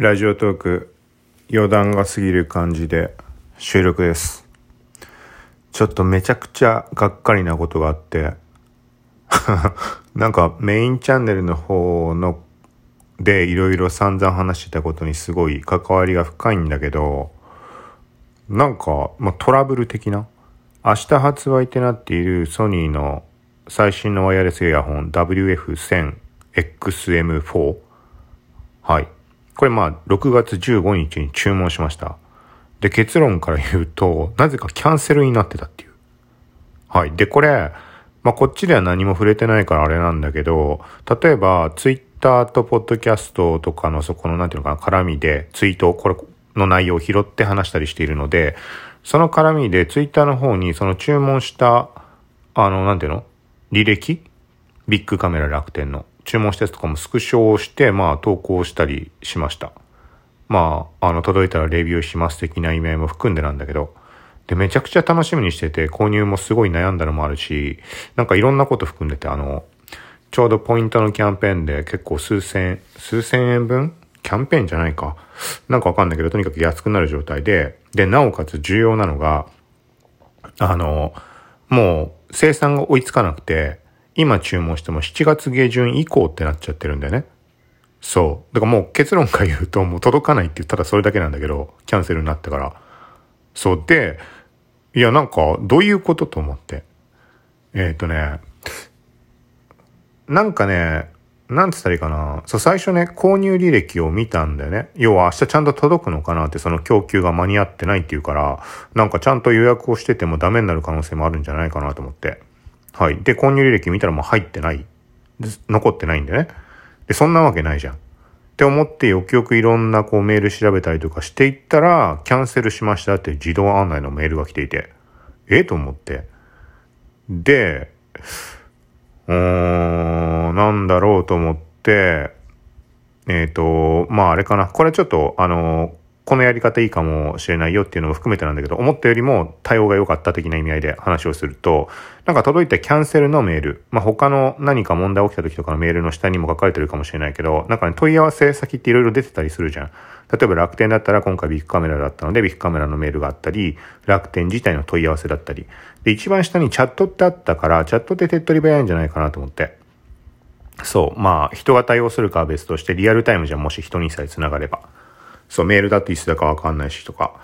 ラジオトーク余談が過ぎる感じで収録です。ちょっとめちゃくちゃがっかりなことがあって、なんかメインチャンネルの方のでいろいろ散々話してたことにすごい関わりが深いんだけど、なんか、まあ、トラブル的な明日発売ってなっているソニーの最新のワイヤレスイヤホン WF1000XM4 はい。これまあ、6月15日に注文しました。で、結論から言うと、なぜかキャンセルになってたっていう。はい。で、これ、まあ、こっちでは何も触れてないからあれなんだけど、例えば、ツイッターとポッドキャストとかのそこの、なんていうのかな、絡みで、ツイート、これの内容を拾って話したりしているので、その絡みで、ツイッターの方に、その注文した、あの、なんていうの履歴？ビッグカメラ楽天の注文したやつとかもスクショをして、まあ投稿したりしました。まあ、あの、届いたらレビューします的な意味合いも含んでなんだけど、で、めちゃくちゃ楽しみにしてて、購入もすごい悩んだのもあるし、なんかいろんなこと含んでて、あの、ちょうどポイントのキャンペーンで結構数千、数千円分？キャンペーンじゃないか。なんかわかんないけど、とにかく安くなる状態で、で、なおかつ重要なのが、あの、もう生産が追いつかなくて、今注文しても7月下旬以降ってなっちゃってるんだよね。そう。だからもう結論から言うともう届かないって言ったらそれだけなんだけど、キャンセルになってから。そうで、いやなんかどういうことと思って。えっ、とね、なんかね、なんつったらいいかな。そう、最初ね、購入履歴を見たんだよね。要は明日ちゃんと届くのかなって、その供給が間に合ってないっていうから、なんかちゃんと予約をしててもダメになる可能性もあるんじゃないかなと思って。はい。で、購入履歴見たらもう入ってない。残ってないんでね。で、そんなわけないじゃん。って思ってよくよくいろんなこうメール調べたりとかしていったら、キャンセルしましたって自動案内のメールが来ていて、えと思って。で、うーん、なんだろうと思って、えっ、と、まああれかな。これちょっと、あの、このやり方いいかもしれないよっていうのも含めてなんだけど、思ったよりも対応が良かった的な意味合いで話をすると、なんか届いたキャンセルのメール、まあ他の何か問題起きた時とかのメールの下にも書かれてるかもしれないけど、なんかね、問い合わせ先っていろいろ出てたりするじゃん。例えば楽天だったら今回ビッグカメラだったので、ビッグカメラのメールがあったり、楽天自体の問い合わせだったり。で、一番下にチャットってあったから、チャットって手っ取り早いんじゃないかなと思って。そう。まあ、人が対応するかは別として、リアルタイムじゃんもし人にさえ繋がれば。そう、メールだっていつだかわかんないしとか。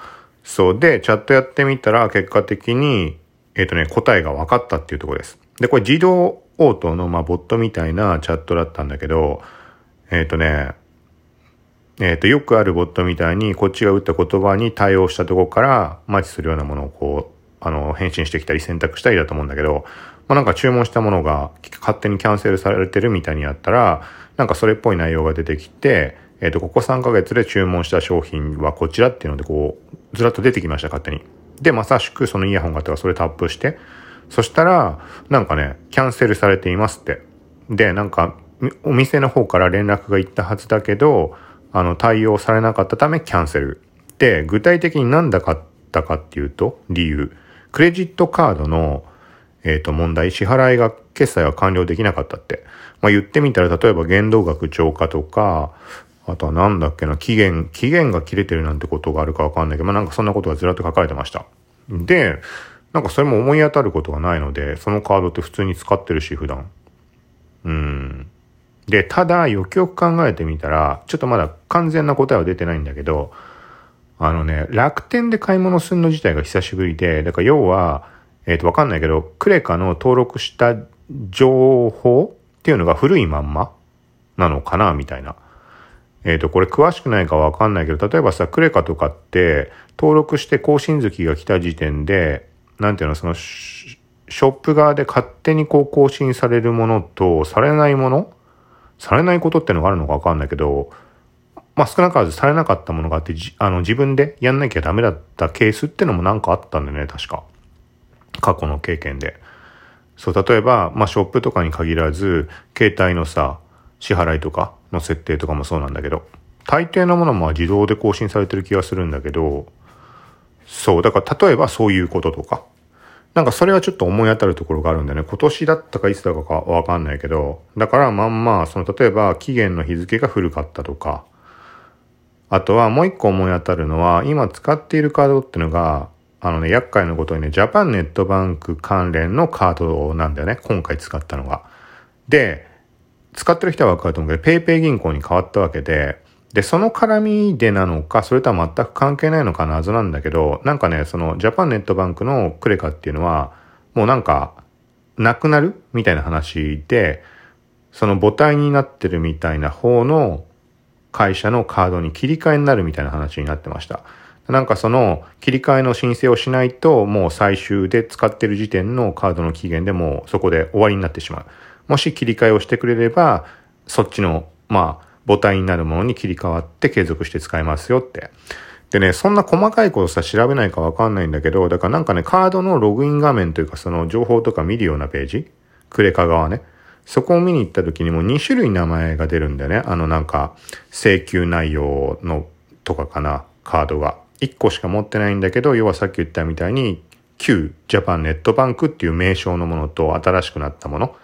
そう。で、チャットやってみたら、結果的に、えっ、とね、答えが分かったっていうとこです。で、これ自動応答の、まあ、ボットみたいなチャットだったんだけど、えっ、とね、えっ、と、よくあるボットみたいに、こっちが打った言葉に対応したとこから、マッチするようなものをこう、あの、返信してきたり選択したりだと思うんだけど、まあ、なんか注文したものが勝手にキャンセルされてるみたいにあったら、なんかそれっぽい内容が出てきて、えっ、と、ここ3ヶ月で注文した商品はこちらっていうので、こう、ずらっと出てきました、勝手に。で、まさしくそのイヤホンがあったらそれタップして、そしたら、なんかね、キャンセルされていますって。で、なんか、お店の方から連絡が行ったはずだけど、あの、対応されなかったためキャンセル。で、具体的に何だかったかっていうと、理由。クレジットカードの、えっ、と、問題、支払いが、決済は完了できなかったって。まあ、言ってみたら、例えば限度額超過とか、あとはなんだっけな、期限、期限が切れてるなんてことがあるかわかんないけど、まあ、なんかそんなことがずらっと書かれてました。で、なんかそれも思い当たることがないので、そのカードって普通に使ってるし、普段。うん。で、ただ、よくよく考えてみたら、ちょっとまだ完全な答えは出てないんだけど、あのね、楽天で買い物するの自体が久しぶりで、だから要は、えっ、と、わかんないけど、クレカの登録した情報っていうのが古いまんまなのかな、みたいな。えっ、と、これ詳しくないかわかんないけど、例えばさ、クレカとかって、登録して更新月が来た時点で、なんていうの、そのシ、ョップ側で勝手にこう更新されるものと、されないものされないことってのがあるのかわかんないけど、まあ少なからずされなかったものがあって、じあの自分でやんなきゃダメだったケースってのもなんかあったんだよね、確か。過去の経験で。そう、例えば、まあショップとかに限らず、携帯のさ、支払いとかの設定とかもそうなんだけど、大抵のものも自動で更新されてる気がするんだけど、そう、だから例えばそういうこととか。なんかそれはちょっと思い当たるところがあるんだよね。今年だったかいつだかかわかんないけど、だからまんま、その例えば期限の日付が古かったとか、あとはもう一個思い当たるのは、今使っているカードってのが、あのね、厄介なことにね、ジャパンネットバンク関連のカードなんだよね。今回使ったのが。で、使ってる人はわかると思うけど、ペイペイ銀行に変わったわけで、で、その絡みでなのか、それとは全く関係ないのかな謎なんだけど、なんかね、そのジャパンネットバンクのクレカっていうのは、もうなんか、なくなるみたいな話で、その母体になってるみたいな方の会社のカードに切り替えになるみたいな話になってました。なんかその切り替えの申請をしないともう最終で使ってる時点のカードの期限でもうそこで終わりになってしまう。もし切り替えをしてくれれば、そっちの、まあ、母体になるものに切り替わって継続して使えますよって。でね、そんな細かいことさ調べないかわかんないんだけど、だからなんかね、カードのログイン画面というかその情報とか見るようなページクレカ側ね。そこを見に行った時にも2種類名前が出るんだよね。あのなんか、請求内容のとかかな、カードが。1個しか持ってないんだけど、要はさっき言ったみたいに、旧ジャパンネットバンクっていう名称のものと新しくなったもの。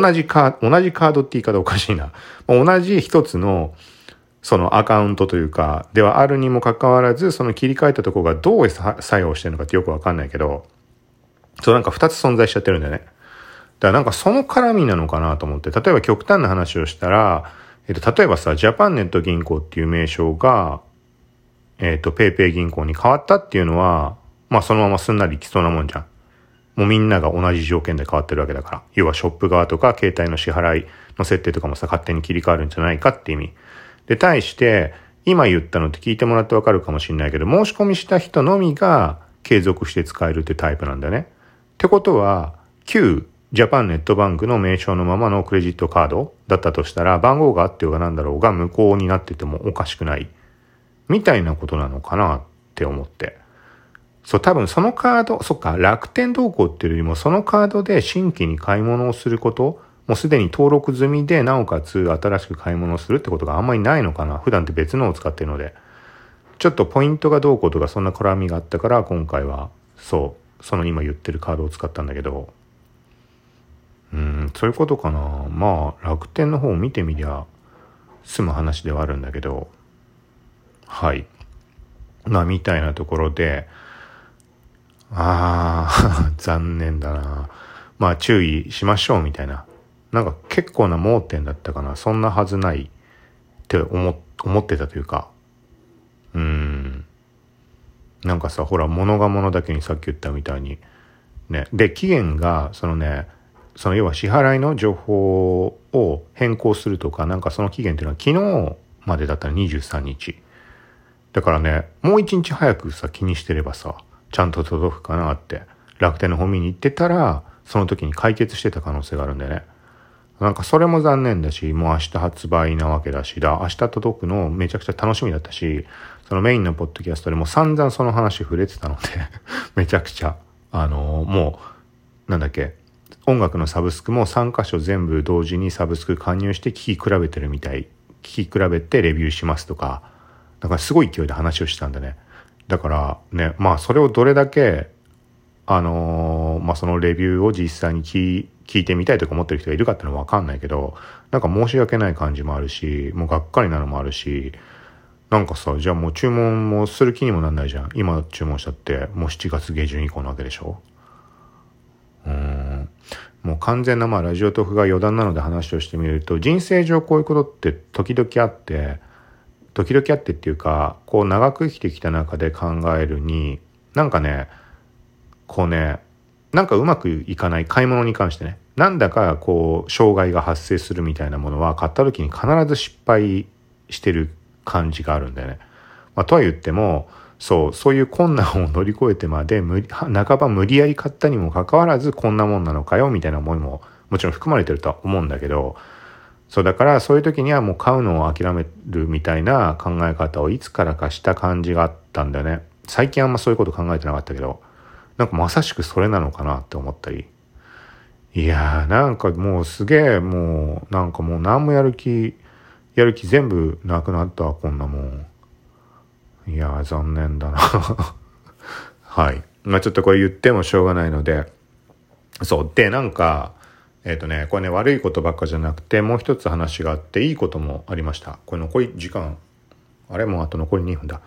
同じカード、同じカードって言い方おかしいな。同じ一つの、そのアカウントというか、ではあるにもかかわらず、その切り替えたとこがどう作用してるのかってよくわかんないけど、そうなんか二つ存在しちゃってるんだよね。だからなんかその絡みなのかなと思って、例えば極端な話をしたら、えっと、例えばさ、ジャパンネット銀行っていう名称が、えっと、ペイペイ銀行に変わったっていうのは、まあそのまますんなりいきそうなもんじゃん。もうみんなが同じ条件で変わってるわけだから。要はショップ側とか携帯の支払いの設定とかもさ、勝手に切り替わるんじゃないかって意味。で、対して、今言ったのって聞いてもらってわかるかもしれないけど、申し込みした人のみが継続して使えるってタイプなんだね。ってことは、旧ジャパンネットバンクの名称のままのクレジットカードだったとしたら、番号があってようがなんだろうが無効になっててもおかしくない。みたいなことなのかなって思って。そう、多分そのカード、そっか、楽天動向っていうよりも、そのカードで新規に買い物をすること、もうすでに登録済みで、なおかつ新しく買い物をするってことがあんまりないのかな。普段って別のを使ってるので。ちょっとポイントがどうこうとかそんな絡みがあったから、今回は、そう、その今言ってるカードを使ったんだけど、うん、そういうことかな。まあ、楽天の方を見てみりゃ、済む話ではあるんだけど、はい。まあ、みたいなところで、ああ、残念だな。まあ注意しましょうみたいな。なんか結構な盲点だったかな。そんなはずないって思思ってたというか。うん。なんかさ、ほら、物が物だけにさっき言ったみたいに。ね。で、期限が、そのね、その要は支払いの情報を変更するとか、なんかその期限っていうのは昨日までだったら23日。だからね、もう一日早くさ、気にしてればさ、ちゃんと届くかなって楽天の方見に行ってたらその時に解決してた可能性があるんでね。なんかそれも残念だしもう明日発売なわけだしだ明日届くのめちゃくちゃ楽しみだったしそのメインのポッドキャストでも散々その話触れてたので めちゃくちゃあのー、もうなんだっけ音楽のサブスクも3箇所全部同時にサブスク加入して聴き比べてるみたい。聴き比べてレビューしますとかだからすごい勢いで話をしたんでね。だからね、まあそれをどれだけ、あのー、まあそのレビューを実際に聞聞いてみたいとか思ってる人がいるかってのはわかんないけど、なんか申し訳ない感じもあるし、もうがっかりなのもあるし、なんかさ、じゃあもう注文もする気にもなんないじゃん。今注文したって、もう7月下旬以降なわけでしょうん。もう完全なまあラジオトークが余談なので話をしてみると、人生上こういうことって時々あって、時々あってっていうかこう長く生きてきた中で考えるになんかねこうねなんかうまくいかない買い物に関してねなんだかこう障害が発生するみたいなものは買った時に必ず失敗してる感じがあるんだよね。まあ、とは言ってもそうそういう困難を乗り越えてまで無半ば無理やり買ったにもかかわらずこんなもんなのかよみたいな思いももちろん含まれてるとは思うんだけどそうだからそういう時にはもう買うのを諦めるみたいな考え方をいつからかした感じがあったんだよね。最近あんまそういうこと考えてなかったけど、なんかまさしくそれなのかなって思ったり。いやーなんかもうすげえもうなんかもう何もやる気、やる気全部なくなったわこんなもん。いやー残念だな はい。まあちょっとこれ言ってもしょうがないので、そう。で、なんか、えっ、ー、とね、これね、悪いことばっかじゃなくて、もう一つ話があって、いいこともありました。これ残り時間、あれもうあと残り2分だ。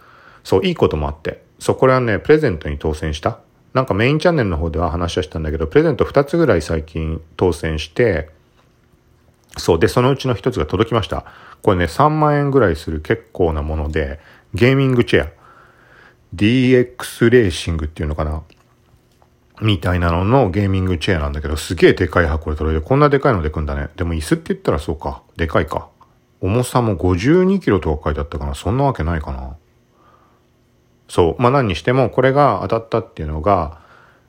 そう、いいこともあって。そう、これはね、プレゼントに当選した。なんかメインチャンネルの方では話はしたんだけど、プレゼント2つぐらい最近当選して、そう。で、そのうちの1つが届きました。これね、3万円ぐらいする結構なもので、ゲーミングチェア。DX レーシングっていうのかなみたいなののゲーミングチェアなんだけど、すげえでかい箱で届いて、こんなでかいのでくんだね。でも椅子って言ったらそうか。でかいか。重さも52キロとか書いてあったかな。そんなわけないかな。そう。まあ何にしても、これが当たったっていうのが、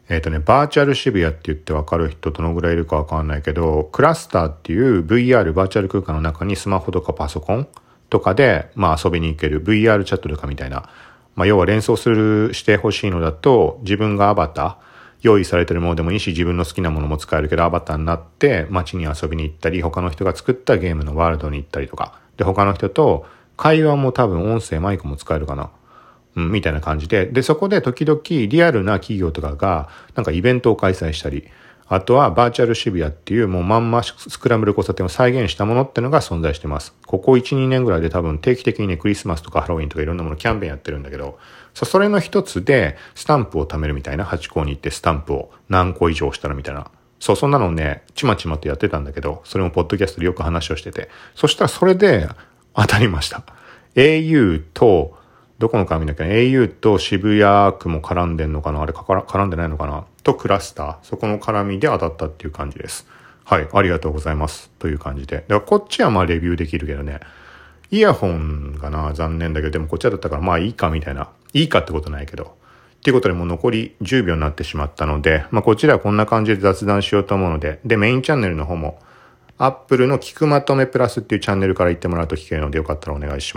えっ、とね、バーチャル渋谷って言ってわかる人どのぐらいいるかわかんないけど、クラスターっていう VR バーチャル空間の中にスマホとかパソコンとかで、まあ遊びに行ける VR チャットとかみたいな。まあ要は連想する、してほしいのだと、自分がアバター、用意されてるものでもいいし、自分の好きなものも使えるけど、アバターになって街に遊びに行ったり、他の人が作ったゲームのワールドに行ったりとか。で、他の人と会話も多分音声、マイクも使えるかな。うん、みたいな感じで。で、そこで時々リアルな企業とかが、なんかイベントを開催したり、あとはバーチャル渋谷っていうもうまんまスクランブル交差点を再現したものってのが存在してます。ここ1、2年ぐらいで多分定期的にね、クリスマスとかハロウィンとかいろんなものキャンペーンやってるんだけど、そそれの一つでスタンプを貯めるみたいな、8校に行ってスタンプを何個以上したらみたいな。そう、そんなのね、ちまちまとやってたんだけど、それもポッドキャストでよく話をしてて、そしたらそれで当たりました。au と、どこの絡みだっけ ?au と渋谷区も絡んでんのかな？あれから絡んでないのかな？とクラスター。そこの絡みで当たったっていう感じです。はい。ありがとうございます。という感じで。だからこっちはまあレビューできるけどね。イヤホンがな、残念だけど、でもこっちはだったからまあいいかみたいな。いいかってことないけど。っていうことでもう残り10秒になってしまったので、まあこちらはこんな感じで雑談しようと思うので、で、メインチャンネルの方も、アップルの聞くまとめプラスっていうチャンネルから行ってもらうと聞けるのでよかったらお願いします。